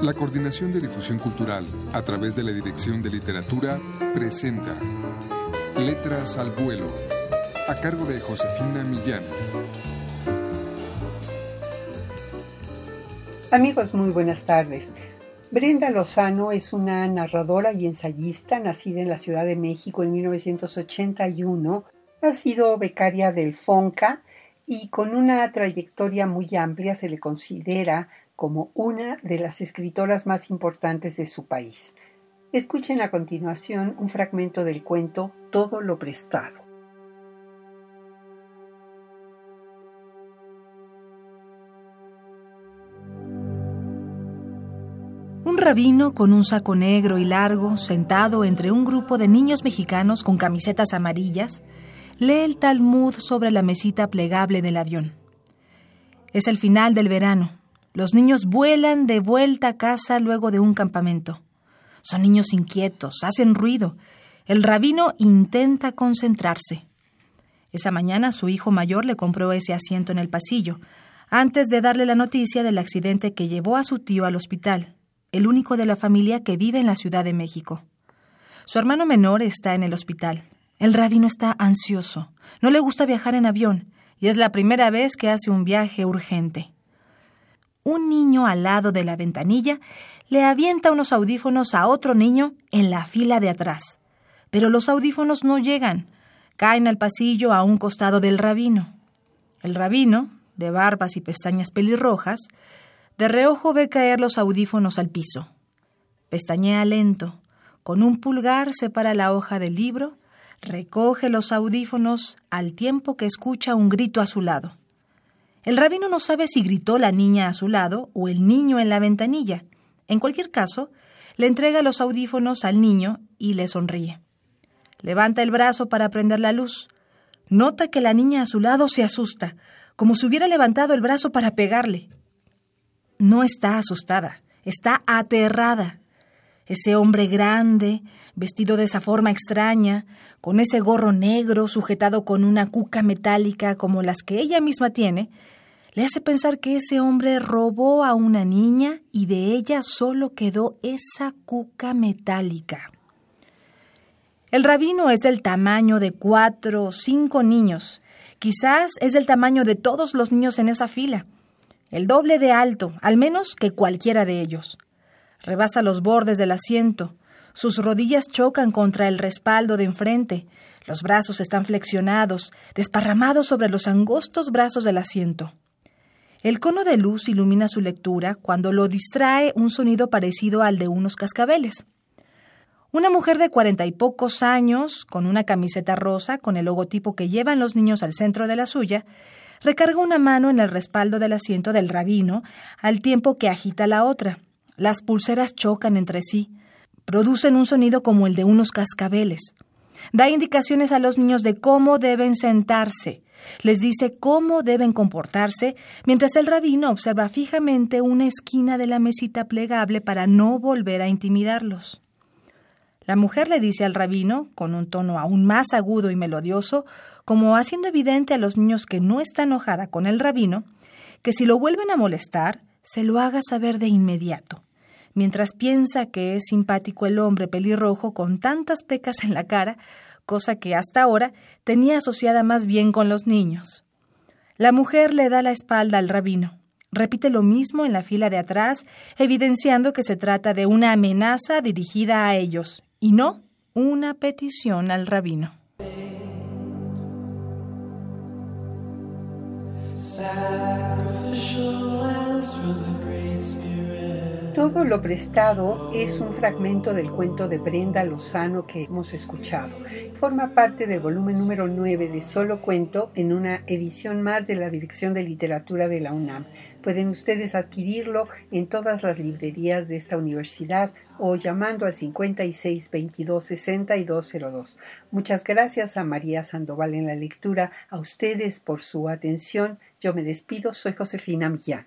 La Coordinación de Difusión Cultural, a través de la Dirección de Literatura, presenta Letras al Vuelo, a cargo de Josefina Millán. Amigos, muy buenas tardes. Brenda Lozano es una narradora y ensayista nacida en la Ciudad de México en 1981. Ha sido becaria del FONCA y con una trayectoria muy amplia se le considera como una de las escritoras más importantes de su país. Escuchen a continuación un fragmento del cuento Todo lo prestado. Un rabino con un saco negro y largo, sentado entre un grupo de niños mexicanos con camisetas amarillas, lee el Talmud sobre la mesita plegable del avión. Es el final del verano. Los niños vuelan de vuelta a casa luego de un campamento. Son niños inquietos, hacen ruido. El rabino intenta concentrarse. Esa mañana su hijo mayor le compró ese asiento en el pasillo, antes de darle la noticia del accidente que llevó a su tío al hospital, el único de la familia que vive en la Ciudad de México. Su hermano menor está en el hospital. El rabino está ansioso. No le gusta viajar en avión y es la primera vez que hace un viaje urgente. Un niño al lado de la ventanilla le avienta unos audífonos a otro niño en la fila de atrás. Pero los audífonos no llegan. Caen al pasillo a un costado del rabino. El rabino, de barbas y pestañas pelirrojas, de reojo ve caer los audífonos al piso. Pestañea lento. Con un pulgar separa la hoja del libro recoge los audífonos al tiempo que escucha un grito a su lado. El rabino no sabe si gritó la niña a su lado o el niño en la ventanilla. En cualquier caso, le entrega los audífonos al niño y le sonríe. Levanta el brazo para prender la luz. Nota que la niña a su lado se asusta, como si hubiera levantado el brazo para pegarle. No está asustada, está aterrada. Ese hombre grande, vestido de esa forma extraña, con ese gorro negro sujetado con una cuca metálica como las que ella misma tiene, le hace pensar que ese hombre robó a una niña y de ella solo quedó esa cuca metálica. El rabino es del tamaño de cuatro o cinco niños. Quizás es del tamaño de todos los niños en esa fila. El doble de alto, al menos que cualquiera de ellos. Rebasa los bordes del asiento. Sus rodillas chocan contra el respaldo de enfrente. Los brazos están flexionados, desparramados sobre los angostos brazos del asiento. El cono de luz ilumina su lectura cuando lo distrae un sonido parecido al de unos cascabeles. Una mujer de cuarenta y pocos años, con una camiseta rosa con el logotipo que llevan los niños al centro de la suya, recarga una mano en el respaldo del asiento del rabino al tiempo que agita la otra. Las pulseras chocan entre sí, producen un sonido como el de unos cascabeles. Da indicaciones a los niños de cómo deben sentarse. Les dice cómo deben comportarse, mientras el rabino observa fijamente una esquina de la mesita plegable para no volver a intimidarlos. La mujer le dice al rabino, con un tono aún más agudo y melodioso, como haciendo evidente a los niños que no está enojada con el rabino, que si lo vuelven a molestar, se lo haga saber de inmediato mientras piensa que es simpático el hombre pelirrojo con tantas pecas en la cara, cosa que hasta ahora tenía asociada más bien con los niños. La mujer le da la espalda al rabino. Repite lo mismo en la fila de atrás, evidenciando que se trata de una amenaza dirigida a ellos, y no una petición al rabino. Todo lo prestado es un fragmento del cuento de Brenda Lozano que hemos escuchado. Forma parte del volumen número 9 de Solo Cuento en una edición más de la Dirección de Literatura de la UNAM. Pueden ustedes adquirirlo en todas las librerías de esta universidad o llamando al 56 22 6202. Muchas gracias a María Sandoval en la lectura, a ustedes por su atención. Yo me despido, soy Josefina Millán.